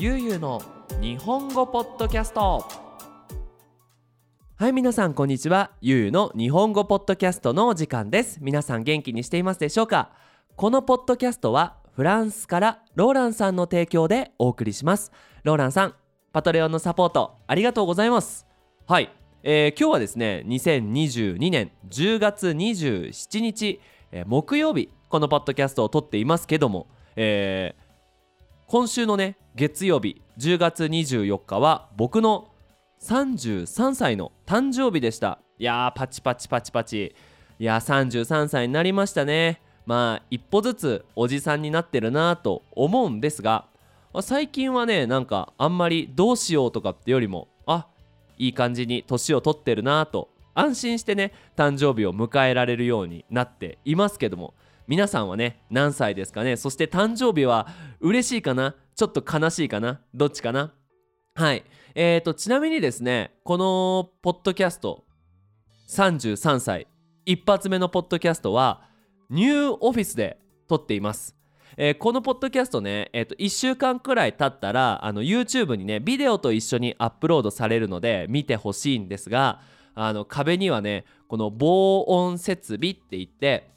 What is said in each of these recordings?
ゆうゆうの日本語ポッドキャスト。はい皆さんこんにちは。ゆうゆうの日本語ポッドキャストのお時間です。皆さん元気にしていますでしょうか？このポッドキャストはフランスからローランさんの提供でお送りします。ローランさんパトレオンのサポートありがとうございます。はいえー、今日はですね2022年10月27日、えー、木曜日このポッドキャストを撮っていますけども、えー、今週のね月曜日10月24日は僕の33歳の誕生日でした。いやーパチパチパチパチ。いやー33歳になりましたね。まあ一歩ずつおじさんになってるなと思うんですが最近はねなんかあんまりどうしようとかってよりもあいい感じに年を取ってるなと安心してね誕生日を迎えられるようになっていますけども皆さんはね何歳ですかね？そして誕生日は嬉しいかな？ちょっと悲しいかな？どっちかな？はい。えーとちなみにですねこのポッドキャスト33歳一発目のポッドキャストはニューオフィスで撮っています。えー、このポッドキャストね、えー、と1週間くらい経ったらあの YouTube にねビデオと一緒にアップロードされるので見てほしいんですがあの壁にはねこの防音設備って言って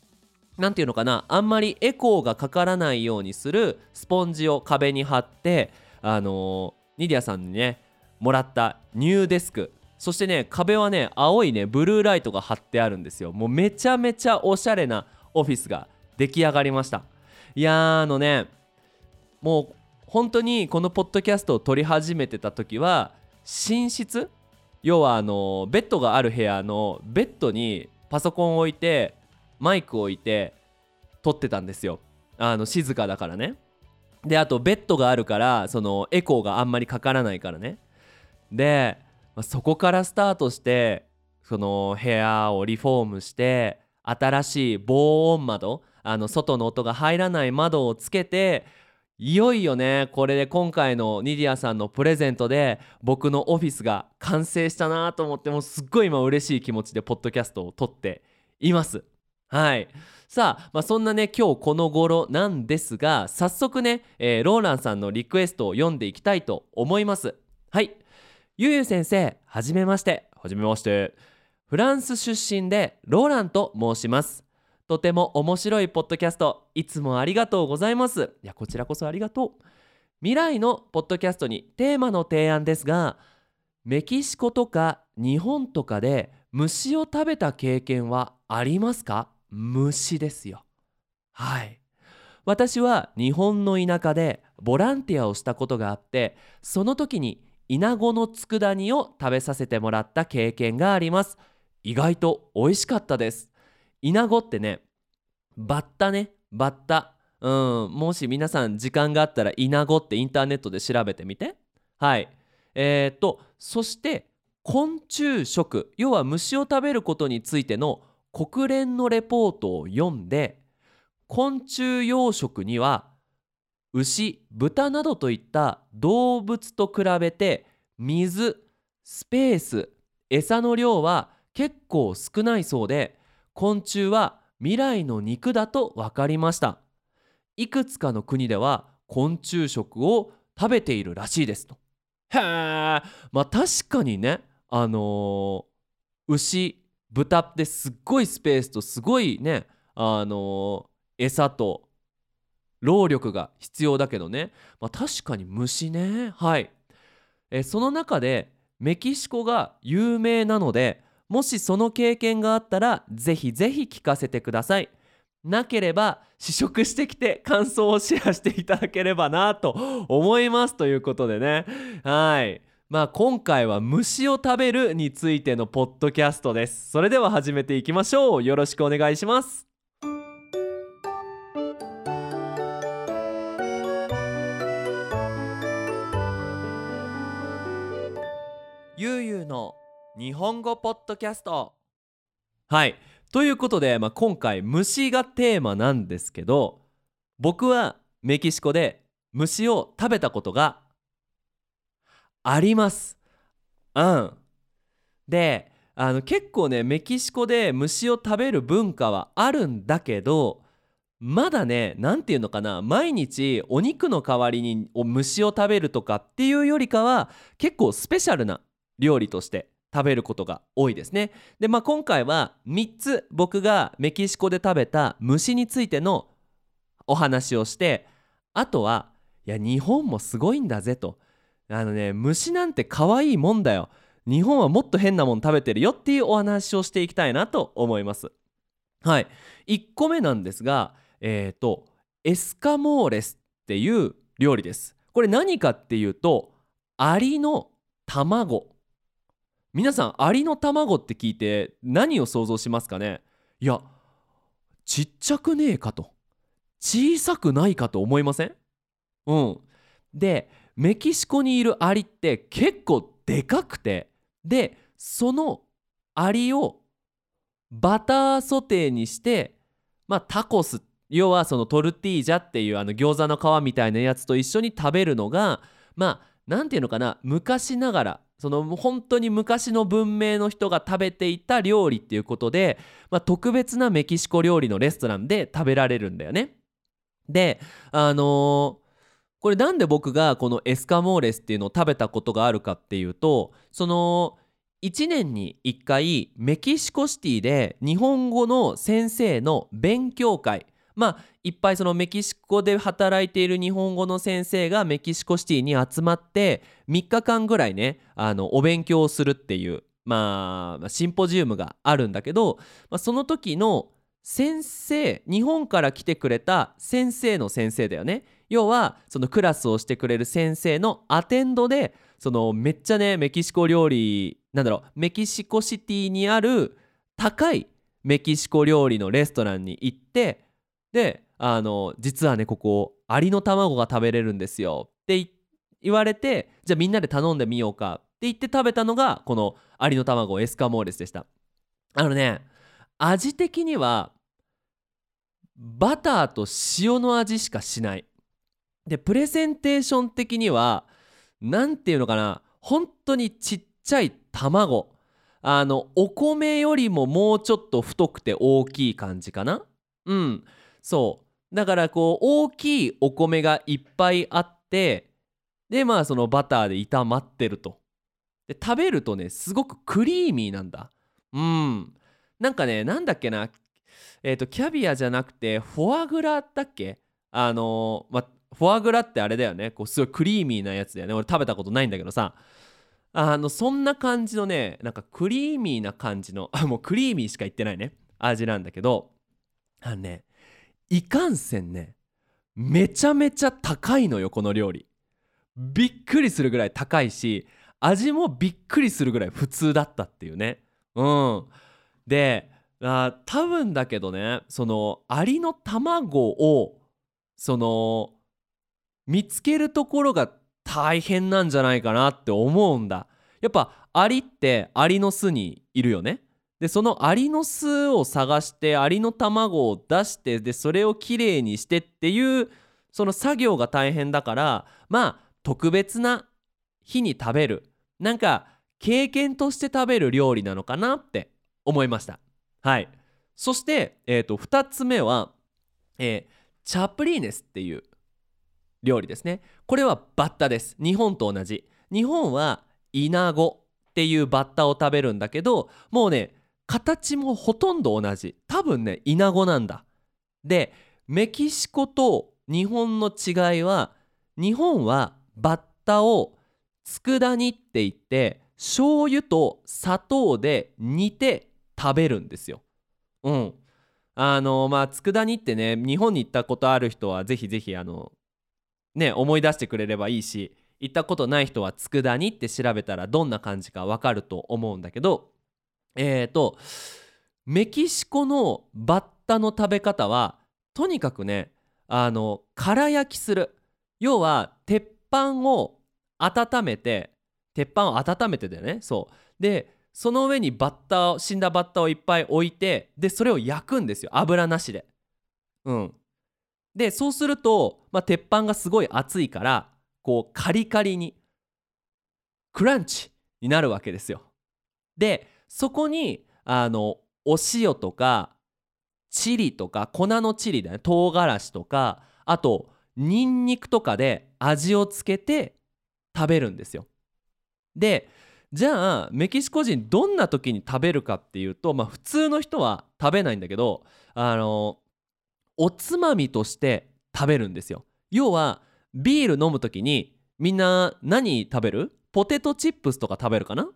何ていうのかな？あんまりエコーがかからないようにするスポンジを壁に貼ってあのー、ニディアさんにねもらったニューデスク。そしてね壁はね青いねブルーライトが貼ってあるんですよ。もうめちゃめちゃおしゃれなオフィスが出来上がりました。いやあのねもう本当にこのポッドキャストを撮り始めてた時は寝室？要はあのベッドがある部屋のベッドにパソコンを置いてマイクを置いて撮ってたんですよ。あの静かだからね。であとベッドがあるからそのエコーがあんまりかからないからね。で、まあ、そこからスタートしてその部屋をリフォームして新しい防音窓あの外の音が入らない窓をつけていよいよねこれで今回のニディアさんのプレゼントで僕のオフィスが完成したなと思ってもうすっごい今嬉しい気持ちでポッドキャストを撮っています。はい。さあ、まあ、そんなね今日この頃なんですが早速ね、えー、ローランさんのリクエストを読んでいきたいと思います。はい。ゆうゆう先生はじめまして。はじめまして。フランス出身でローランと申します。とても面白いポッドキャストいつもありがとうございます。いやこちらこそありがとう。未来のポッドキャストにテーマの提案ですがメキシコとか日本とかで虫を食べた経験はありますか？虫ですよ。はい。私は日本の田舎でボランティアをしたことがあってその時にイナゴの佃煮を食べさせてもらった経験があります。意外と美味しかったです。イナゴってねバッタね。バッタ。うん。もし皆さん時間があったらイナゴってインターネットで調べてみて。はい。えー、っとそして昆虫食。要は虫を食べることについての国連のレポートを読んで昆虫養殖には牛豚などといった動物と比べて水スペース餌の量は結構少ないそうで昆虫は未来の肉だと分かりました。いくつかの国では昆虫食を食べているらしいですと。へえまあ確かにねあのー、牛豚ってすっごいスペースとすごいねあのー、餌と労力が必要だけどね、まあ、確かに虫ね。はい。えその中でメキシコが有名なのでもしその経験があったらぜひぜひ聞かせてください。なければ試食してきて感想をシェアしていただければなと思いますということでね。はい。まあ今回は虫を食べるについてのポッドキャストです。それでは始めていきましょう。よろしくお願いします。ゆうゆうの日本語ポッドキャスト。はい。ということで、まあ、今回虫がテーマなんですけど僕はメキシコで虫を食べたことがあります。うん。であの結構ねメキシコで虫を食べる文化はあるんだけどまだね何て言うのかな毎日お肉の代わりに虫を食べるとかっていうよりかは結構スペシャルな料理として食べることが多いですね。でまあ今回は3つ僕がメキシコで食べた虫についてのお話をしてあとはいや日本もすごいんだぜと。あのね虫なんて可愛いもんだよ。日本はもっと変なもん食べてるよっていうお話をしていきたいなと思います。はい。1個目なんですがえっ、ー、とエスカモーレスっていう料理です。これ何かっていうとアリの卵。皆さんアリの卵って聞いて何を想像しますかね？いやちっちゃくねえかと。小さくないかと思いません？うん。でメキシコにいるアリって結構でかくてでそのアリをバターソテーにしてまあタコス要はそのトルティージャっていうあの餃子の皮みたいなやつと一緒に食べるのがまあ何て言うのかな昔ながらその本当に昔の文明の人が食べていた料理っていうことで、まあ、特別なメキシコ料理のレストランで食べられるんだよね。であのこれなんで僕がこのエスカモーレスっていうのを食べたことがあるかっていうとその1年に1回メキシコシティで日本語の先生の勉強会。まあいっぱいそのメキシコで働いている日本語の先生がメキシコシティに集まって3日間ぐらいねあのお勉強をするっていうまあシンポジウムがあるんだけど、まあ、その時の先生日本から来てくれた先生の先生だよね。要はそのクラスをしてくれる先生のアテンドでそのめっちゃねメキシコ料理なんだろうメキシコシティにある高いメキシコ料理のレストランに行ってであの実はねここアリの卵が食べれるんですよ。って言われてじゃあみんなで頼んでみようかって言って食べたのがこのアリの卵エスカモーレスでした。あのね味的にはバターと塩の味しかしない。でプレゼンテーション的には何て言うのかな本当にちっちゃい卵。あのお米よりももうちょっと太くて大きい感じかな。うん。そう。だからこう大きいお米がいっぱいあってでまあそのバターで炒まってると。で食べるとねすごくクリーミーなんだ。うん。なんかねなんだっけなえっ、ー、とキャビアじゃなくてフォアグラだっけ？あのー、まフォアグラってあれだよね。こうすごいクリーミーなやつだよね。俺食べたことないんだけどさ。あのそんな感じのねなんかクリーミーな感じの もうクリーミーしか言ってないね。味なんだけど。あのねいかんせんねめちゃめちゃ高いのよこの料理。びっくりするぐらい高いし味もびっくりするぐらい普通だったっていうね。うん。であ多分だけどねそのアリの卵をその見つけるところが大変なんじゃないかなって思うんだ。やっぱアリってアリの巣にいるよね。でそのアリの巣を探してアリの卵を出してでそれをきれいにしてっていうその作業が大変だからまあ特別な日に食べる。なんか経験として食べる料理なのかなって思いました。はい。そして、えーと、2つ目は、えー、チャプリーネスっていう料理ですね。これはバッタです。日本と同じ。日本はイナゴっていうバッタを食べるんだけどもうね形もほとんど同じ。多分ねイナゴなんだ。でメキシコと日本の違いは日本はバッタを佃煮って言って醤油と砂糖で煮て食べるんですよ。うん。あのまあ佃煮ってね日本に行ったことある人はぜひぜひあのね思い出してくれればいいし行ったことない人は佃煮って調べたらどんな感じかわかると思うんだけどえっ、ー、とメキシコのバッタの食べ方はとにかくねあの空焼きする。要は鉄板を温めて鉄板を温めてだよね。そう。でその上にバッタを死んだバッタをいっぱい置いてでそれを焼くんですよ。油なしで。うん。でそうすると、まあ、鉄板がすごい熱いからこうカリカリにクランチになるわけですよ。でそこにあのお塩とかチリとか粉のチリだね。唐辛子とかあとニンニクとかで味をつけて食べるんですよ。でじゃあメキシコ人どんな時に食べるかっていうとまあ普通の人は食べないんだけどあのおつまみとして食べるんですよ。要はビール飲む時にみんな何食べる？ポテトチップスとか食べるかな？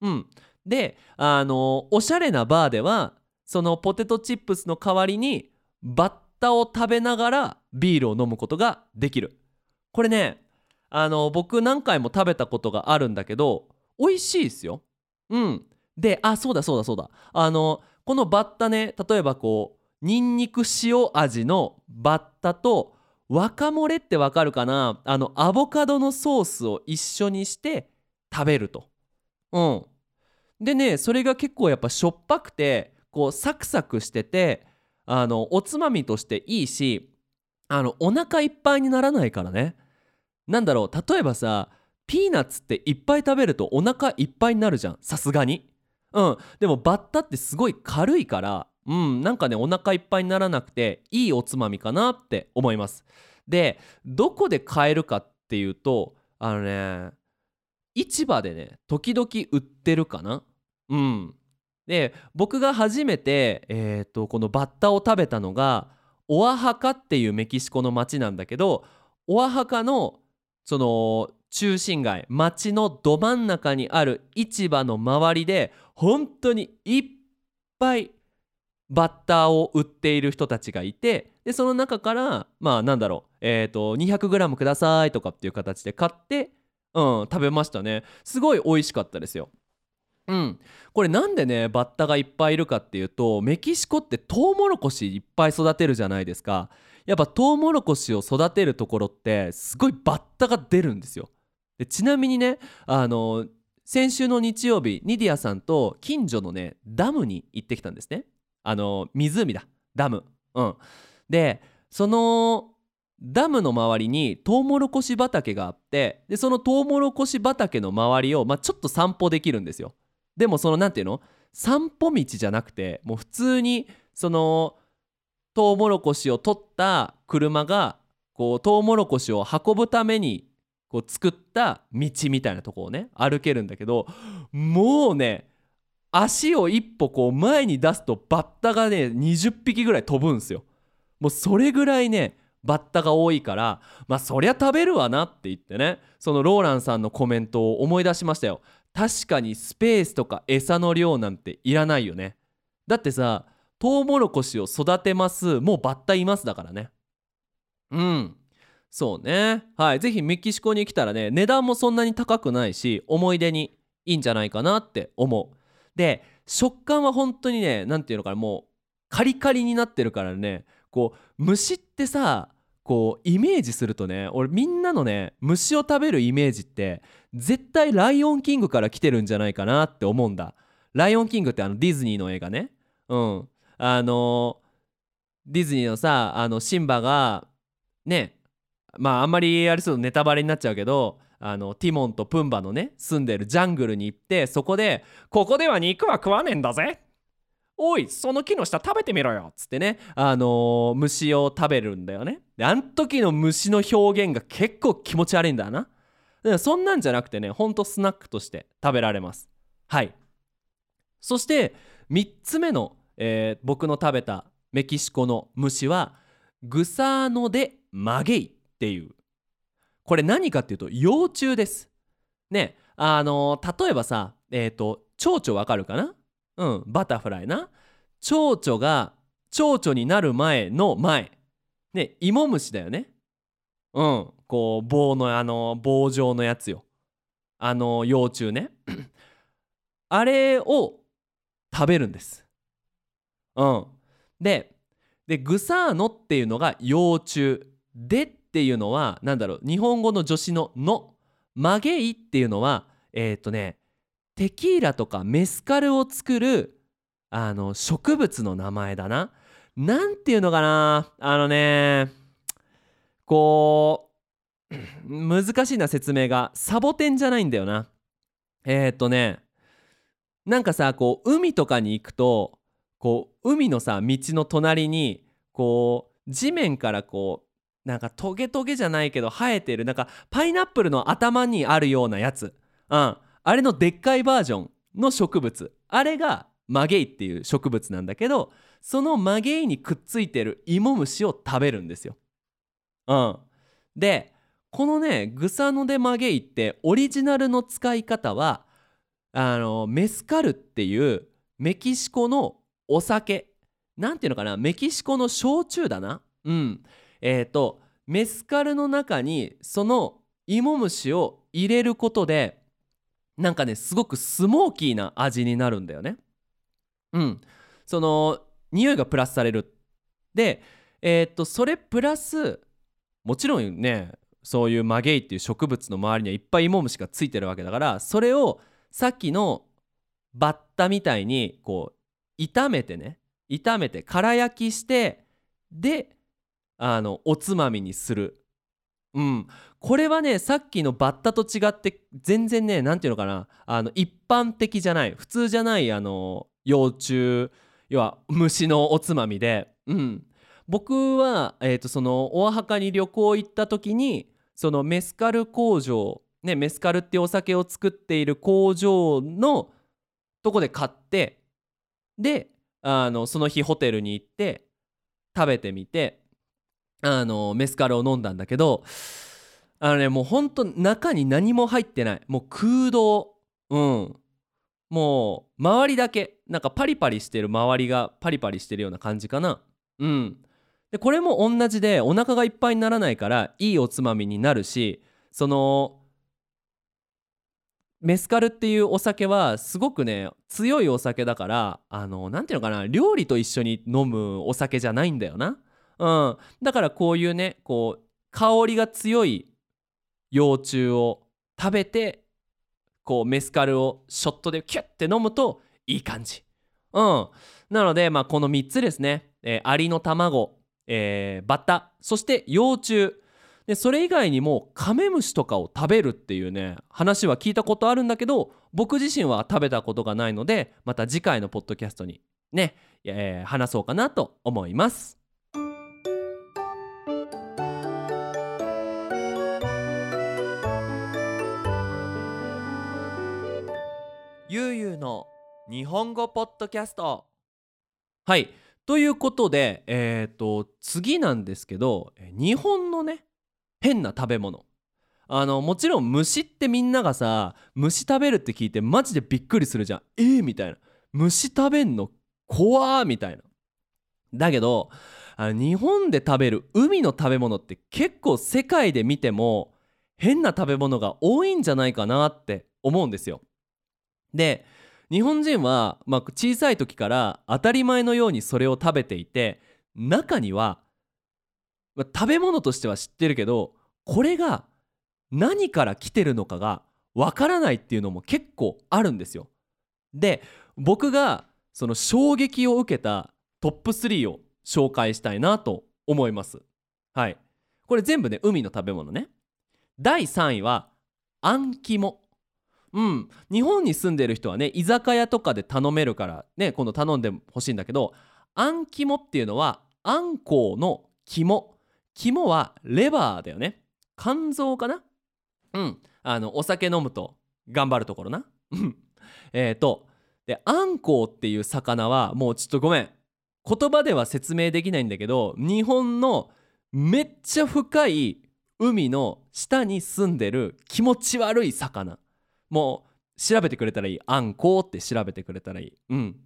うん。であのおしゃれなバーではそのポテトチップスの代わりにバッタを食べながらビールを飲むことができる。これねあの僕何回も食べたことがあるんだけど美味しいですよ。うん。であそうだそうだそうだ。あのこのバッタね例えばこうニンニク塩味のバッタとワカモレってわかるかな？あのアボカドのソースを一緒にして食べると。うん。でねそれが結構やっぱしょっぱくてこうサクサクしててあのおつまみとしていいしあのお腹いっぱいにならないからね。なんだろう例えばさピーナッツっていっぱい食べるとお腹いっぱいになるじゃん。さすがに。うん。でもバッタってすごい軽いからうんなんかねお腹いっぱいにならなくていいおつまみかなって思います。でどこで買えるかっていうとあのね市場でね時々売ってるかな。うん。で僕が初めて、えー、とこのバッタを食べたのがオアハカっていうメキシコの町なんだけどオアハカのその中心街町のど真ん中にある市場の周りで本当にいっぱいバッターを売っている人たちがいてでその中からまあなんだろうえっ、ー、と 200g くださいとかっていう形で買ってうん食べましたね。すごい美味しかったですよ。うん。これなんでねバッタがいっぱいいるかっていうとメキシコってトウモロコシいっぱい育てるじゃないですか。やっぱトウモロコシを育てるところってすごいバッタが出るんですよ。でちなみにねあの先週の日曜日ニディアさんと近所のねダムに行ってきたんですね。あの湖だ。ダム。うん。でそのダムの周りにトウモロコシ畑があってでそのトウモロコシ畑の周りを、まあ、ちょっと散歩できるんですよ。でもその何ていうの？散歩道じゃなくてもう普通にそのトウモロコシを取った車がこうトウモロコシを運ぶためにこう作った道みたいなとこをね歩けるんだけどもうね足を一歩こう前に出すとバッタがね20匹ぐらい飛ぶんですよ。もうそれぐらいねバッタが多いからまあそりゃ食べるわなって言ってねそのローランさんのコメントを思い出しましたよ。確かにスペースとか餌の量なんていらないよね。だってさトウモロコシを育てますもうバッタいますだからねうんそうねはい是非メキシコに来たらね値段もそんなに高くないし思い出にいいんじゃないかなって思うで食感は本当にね何て言うのかなもうカリカリになってるからねこう虫ってさこうイメージするとね俺みんなのね虫を食べるイメージって絶対ライオンキングから来てるんじゃないかなって思うんだ。ライオンキングってあのディズニーの映画ね。うん。あのディズニーのさあのシンバがねまああんまりあれするとネタバレになっちゃうけどあのティモンとプンバのね住んでるジャングルに行ってそこで「ここでは肉は食わねえんだぜ!」おいその木の下食べてみろよっつってねあのー、虫を食べるんだよね。であん時の虫の表現が結構気持ち悪いんだな。そんなんじゃなくてねほんとスナックとして食べられます。はい。そして3つ目のえー、僕の食べたメキシコの虫はグサーノ・デ・マゲイっていう。これ何かっていうと幼虫です。ねあのー、例えばさえっ、ー、と蝶々わかるかな？うんバタフライな。蝶々が蝶々になる前の前。ね芋虫だよね。うんこう棒のあの棒状のやつよ。あの幼虫ね。あれを食べるんです。うん、ででグサーノっていうのが幼虫。でっていうのは何だろう日本語の助詞の「の」マゲイっていうのはえっ、ー、とねテキーラとかメスカルを作るあの植物の名前だな。なんていうのかな？あのねこう 難しいな説明がサボテンじゃないんだよな。えっ、ー、とねなんかさこう海とかに行くとこう海のさ道の隣にこう地面からこうなんかトゲトゲじゃないけど生えてるなんかパイナップルの頭にあるようなやつ、うん、あれのでっかいバージョンの植物。あれがマゲイっていう植物なんだけどそのマゲイにくっついてる芋虫を食べるんですよ。うん、でこのねグサノデマゲイってオリジナルの使い方はあのメスカルっていうメキシコのお酒。なんていうのかな？メキシコの焼酎だな？うん。えっ、ー、とメスカルの中にその芋虫を入れることでなんかねすごくスモーキーな味になるんだよね。うん。その匂いがプラスされる。でえっ、とそれプラスもちろんねそういうマゲイっていう植物の周りにはいっぱい芋虫がついてるわけだからそれをさっきのバッタみたいにこう炒めてね炒めて空焼きしてであのおつまみにする。うん。これはねさっきのバッタと違って全然ね何て言うのかな。あの一般的じゃない。普通じゃないあの幼虫。要は虫のおつまみで。うん。僕は、えーと、そのオアハカに旅行行った時にそのメスカル工場、ね、メスカルっていうお酒を作っている工場のとこで買ってであのその日ホテルに行って食べてみてあのメスカルを飲んだんだけどあのねもうほんと中に何も入ってない。もう空洞。うん。もう周りだけ。なんかパリパリしてる周りがパリパリしてるような感じかな。うん。でこれも同じでお腹がいっぱいにならないからいいおつまみになるしそのメスカルっていうお酒はすごくね強いお酒だからあの何ていうのかな料理と一緒に飲むお酒じゃないんだよな。うん、だからこういうねこう香りが強い幼虫を食べてこうメスカルをショットでキュッて飲むといい感じ。うん、なので、まあ、この3つですね、えー、アリの卵えー、バッタそして幼虫でそれ以外にもカメムシとかを食べるっていうね話は聞いたことあるんだけど僕自身は食べたことがないのでまた次回のポッドキャストにね、えー、話そうかなと思います。ゆうゆうの日本語ポッドキャスト。はい。ということで、えーと、次なんですけど日本のね変な食べ物。あのもちろん虫ってみんながさ虫食べるって聞いてマジでびっくりするじゃん。えー、みたいな。虫食べんの怖ーみたいな。だけど日本で食べる海の食べ物って結構世界で見ても変な食べ物が多いんじゃないかなって思うんですよ。で日本人は、まあ、小さい時から当たり前のようにそれを食べていて中には、まあ、食べ物としては知ってるけどこれが何から来てるのかがわからないっていうのも結構あるんですよ。で僕がその衝撃を受けたトップ3を紹介したいなと思います。はい。これ全部ね海の食べ物ね。第3位はあん肝。うん。日本に住んでる人はね居酒屋とかで頼めるからね今度頼んでほしいんだけどあん肝っていうのはあんこうの肝。肝はレバーだよね。肝臓かな？うん。あのお酒飲むと頑張るところな。えっとであんこうっていう魚はもうちょっとごめん。言葉では説明できないんだけど日本のめっちゃ深い海の下に住んでる気持ち悪い魚。もう調べてくれたらいい。あんこうって調べてくれたらいい。うん。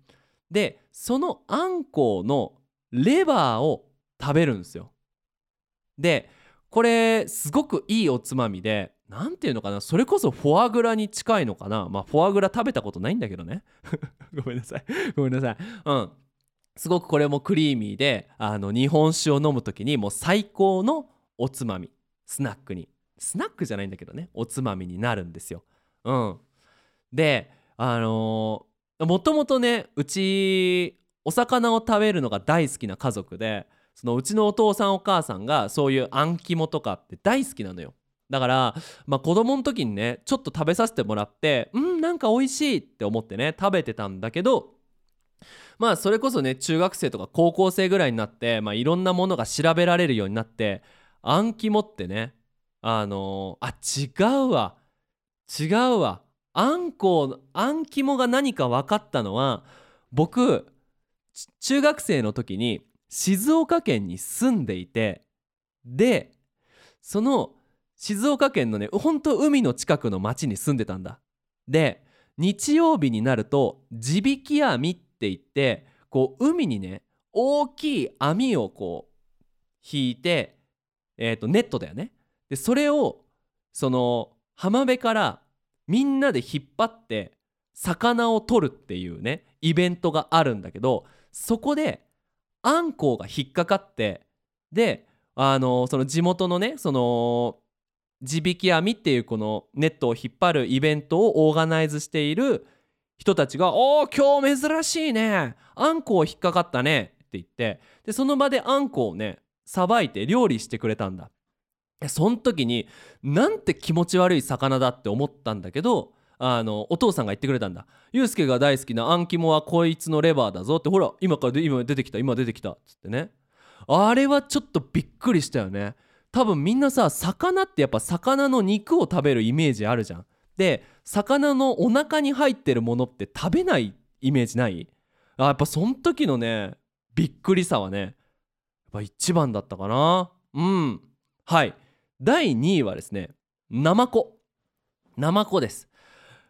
でそのあんこうのレバーを食べるんですよ。でこれすごくいいおつまみで何ていうのかなそれこそフォアグラに近いのかな。まあフォアグラ食べたことないんだけどね。ごめんなさい。ごめんなさい。うん。すごくこれもクリーミーであの日本酒を飲む時にもう最高のおつまみ。スナックに。スナックじゃないんだけどね。おつまみになるんですよ。うん、であのー、もともとねうちお魚を食べるのが大好きな家族でそのうちのお父さんお母さんがそういうあん肝とかって大好きなのよ。だから、まあ、子供の時にねちょっと食べさせてもらってうんなんか美味しいって思ってね食べてたんだけどまあそれこそね中学生とか高校生ぐらいになって、まあ、いろんなものが調べられるようになって暗記もってねあのーあ違うわ。違うわ。暗号暗記もが何か分かったのは僕中学生の時に静岡県に住んでいてでその静岡県のねほんと海の近くの町に住んでたんだ。で日曜日になると地引き網って言ってこう海にね大きい網をこう引いて、えー、とネットだよね。でそれをその浜辺からみんなで引っ張って魚を取るっていうねイベントがあるんだけどそこであんこうが引っかかってであのその地元のねその地引き網っていうこのネットを引っ張るイベントをオーガナイズしている人たちが「おー今日珍しいねあんこう引っかかったね」って言ってでその場であんこをねさばいて料理してくれたんだ。そん時になんて気持ち悪い魚だって思ったんだけどあのお父さんが言ってくれたんだ「ユうスケが大好きなあん肝はこいつのレバーだぞ」ってほら今から今出てきた今出てきたっつってね。あれはちょっとびっくりしたよね。多分みんなさ魚ってやっぱ魚の肉を食べるイメージあるじゃん。で魚のお腹に入ってるものって食べないイメージない？あやっぱそん時のねびっくりさはねやっぱ一番だったかな。うん。はい。第2位はですねナマコ。ナマコです。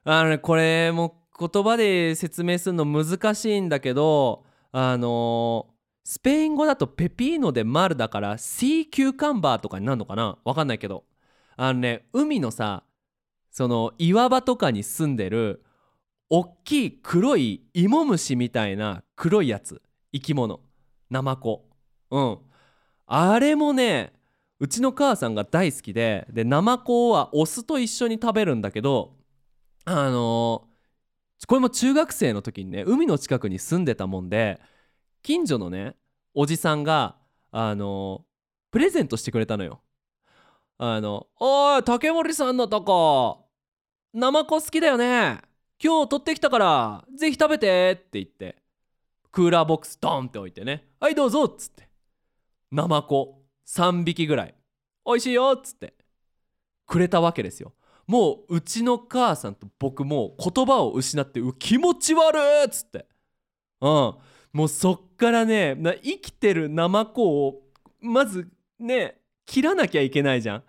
あのねこれも言葉で説明するの難しいんだけどあのースペイン語だとペピーノでマルだからシーキューカンバーとかになるのかな？わかんないけど。あのね海のさその岩場とかに住んでるおっきい黒い芋虫みたいな黒いやつ。生き物。ナマコ。うん。あれもねうちの母さんが大好きででナマコはお酢と一緒に食べるんだけどあのーこれも中学生の時にね海の近くに住んでたもんで近所のねおじさんがあのプレゼントしてくれたのよ。あの「おい竹森さんのとこナマコ好きだよね。今日取ってきたからぜひ食べて」って言ってクーラーボックスドンって置いてね「はいどうぞ」っつって。ナマコ。3匹ぐらい「おいしいよ」っつってくれたわけですよ。もううちの母さんと僕もう言葉を失って「気持ち悪い!」っつってうんもうそっからね生きてるナマコをまずね切らなきゃいけないじゃん。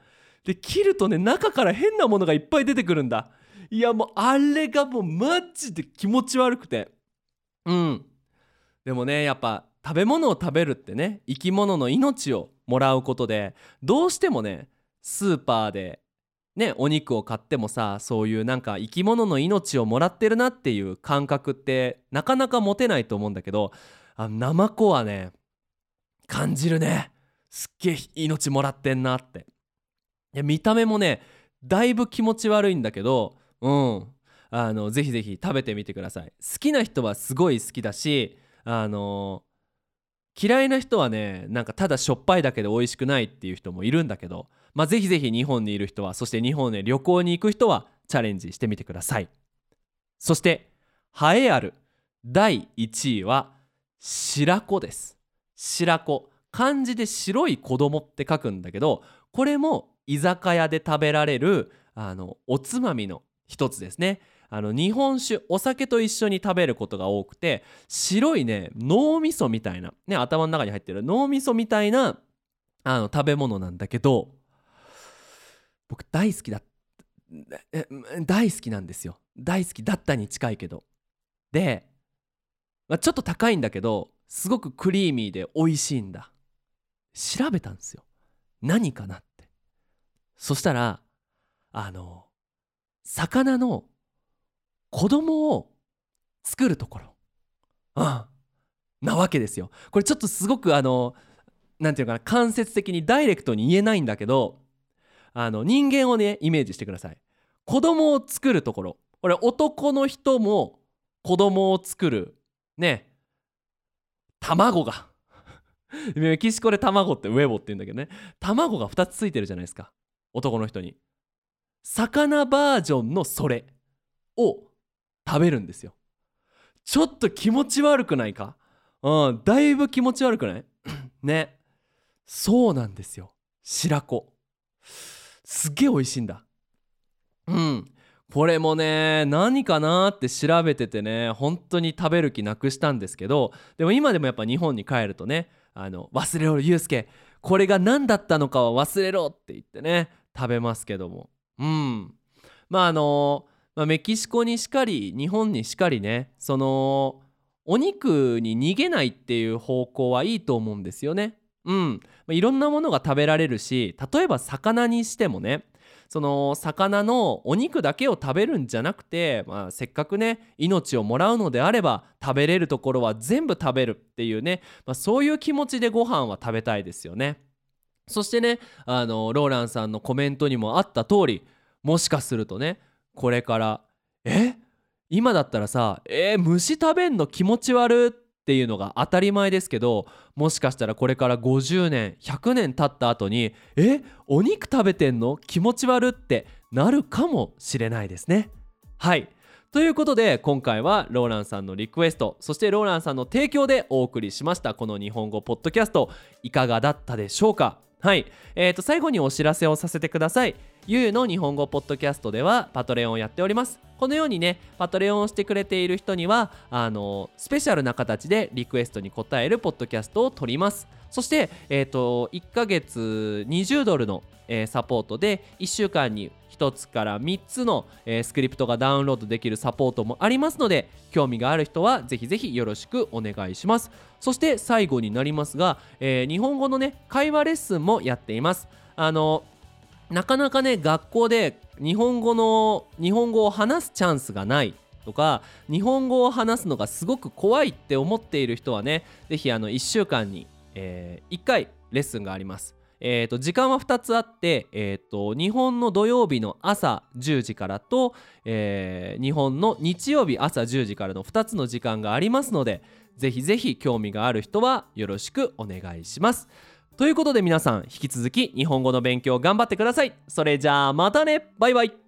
で切るとね中から変なものがいっぱい出てくるんだ。いやもうあれがもうマジで気持ち悪くてうんでもねやっぱ食べ物を食べるってね生き物の命をもらうことでどうしてもねスーパーでねお肉を買ってもさそういうなんか生き物の命をもらってるなっていう感覚ってなかなか持てないと思うんだけどあナマコはね感じるね。すっげえ命もらってんなって。いや見た目もねだいぶ気持ち悪いんだけどうん。あのぜひぜひ食べてみてください。好きな人はすごい好きだしあの嫌いな人はねなんかただしょっぱいだけで美味しくないっていう人もいるんだけどまあぜひぜひ日本にいる人はそして日本へ旅行に行く人はチャレンジしてみてください。そして栄えある第1位は白子です。白子。漢字で白い子供って書くんだけどこれも居酒屋で食べられるあのおつまみの一つですね。あの日本酒お酒と一緒に食べることが多くて白いね脳みそみたいな、ね、頭の中に入ってる脳みそみたいなあの食べ物なんだけど僕大好きだ大好きなんですよ。大好きだったに近いけど。で、まあ、ちょっと高いんだけどすごくクリーミーで美味しいんだ。調べたんですよ。何かなって。そしたらあの魚の子供を作るところ、うん、なわけですよ。これちょっとすごくあのなんていうかな間接的にダイレクトに言えないんだけどあの人間をねイメージしてください。子供を作るところ。これ男の人も子供を作るね卵が。メキシコで卵ってウェボって言うんだけどね。卵が2つついてるじゃないですか。男の人に。魚バージョンのそれを食べるんですよ。ちょっと気持ち悪くないか？うんだいぶ気持ち悪くない？ね。そうなんですよ。白子。すっげえ美味しいんだ。うん。これもね何かなって調べててね本当に食べる気なくしたんですけどでも今でもやっぱ日本に帰るとねあの忘れろユうスケ。これが何だったのかは忘れろって言ってね食べますけども。うん。まああのまあ、メキシコにしかり日本にしかりねそのお肉に逃げないっていう方向はいいと思うんですよね。うん、いろんなものが食べられるし例えば魚にしてもねその魚のお肉だけを食べるんじゃなくて、まあ、せっかくね命をもらうのであれば食べれるところは全部食べるっていうね、まあ、そういう気持ちでご飯は食べたいですよね。そしてねあのローランさんのコメントにもあった通りもしかするとねこれから。え？今だったらさえー、虫食べんの気持ち悪っていうのが当たり前ですけどもしかしたらこれから50年100年経った後にえ？お肉食べてんの？気持ち悪ってなるかもしれないですね。はい。ということで今回はローランさんのリクエストそしてローランさんの提供でお送りしましたこの日本語ポッドキャストいかがだったでしょうか？はい。えー、と最後にお知らせをさせてください。ゆうの日本語ポッドキャストではパトレオンをやっております。このようにねパトレオンをしてくれている人にはあのスペシャルな形でリクエストに答えるポッドキャストを撮ります。そして、えーと、1ヶ月20ドルの、えー、サポートで1週間に1つから3つの、えー、スクリプトがダウンロードできるサポートもありますので興味がある人はぜひぜひよろしくお願いします。そして最後になりますが、えー、日本語のね会話レッスンもやっています。あのなかなかね学校で日本語の日本語を話すチャンスがないとか日本語を話すのがすごく怖いって思っている人はね是非あの1週間に、えー、1回レッスンがあります。えーと、時間は2つあって、えーと、日本の土曜日の朝10時からと、えー、日本の日曜日朝10時からの2つの時間がありますのでぜひぜひ興味がある人はよろしくお願いします。ということで皆さん引き続き日本語の勉強頑張ってください。それじゃあまたね。バイバイ。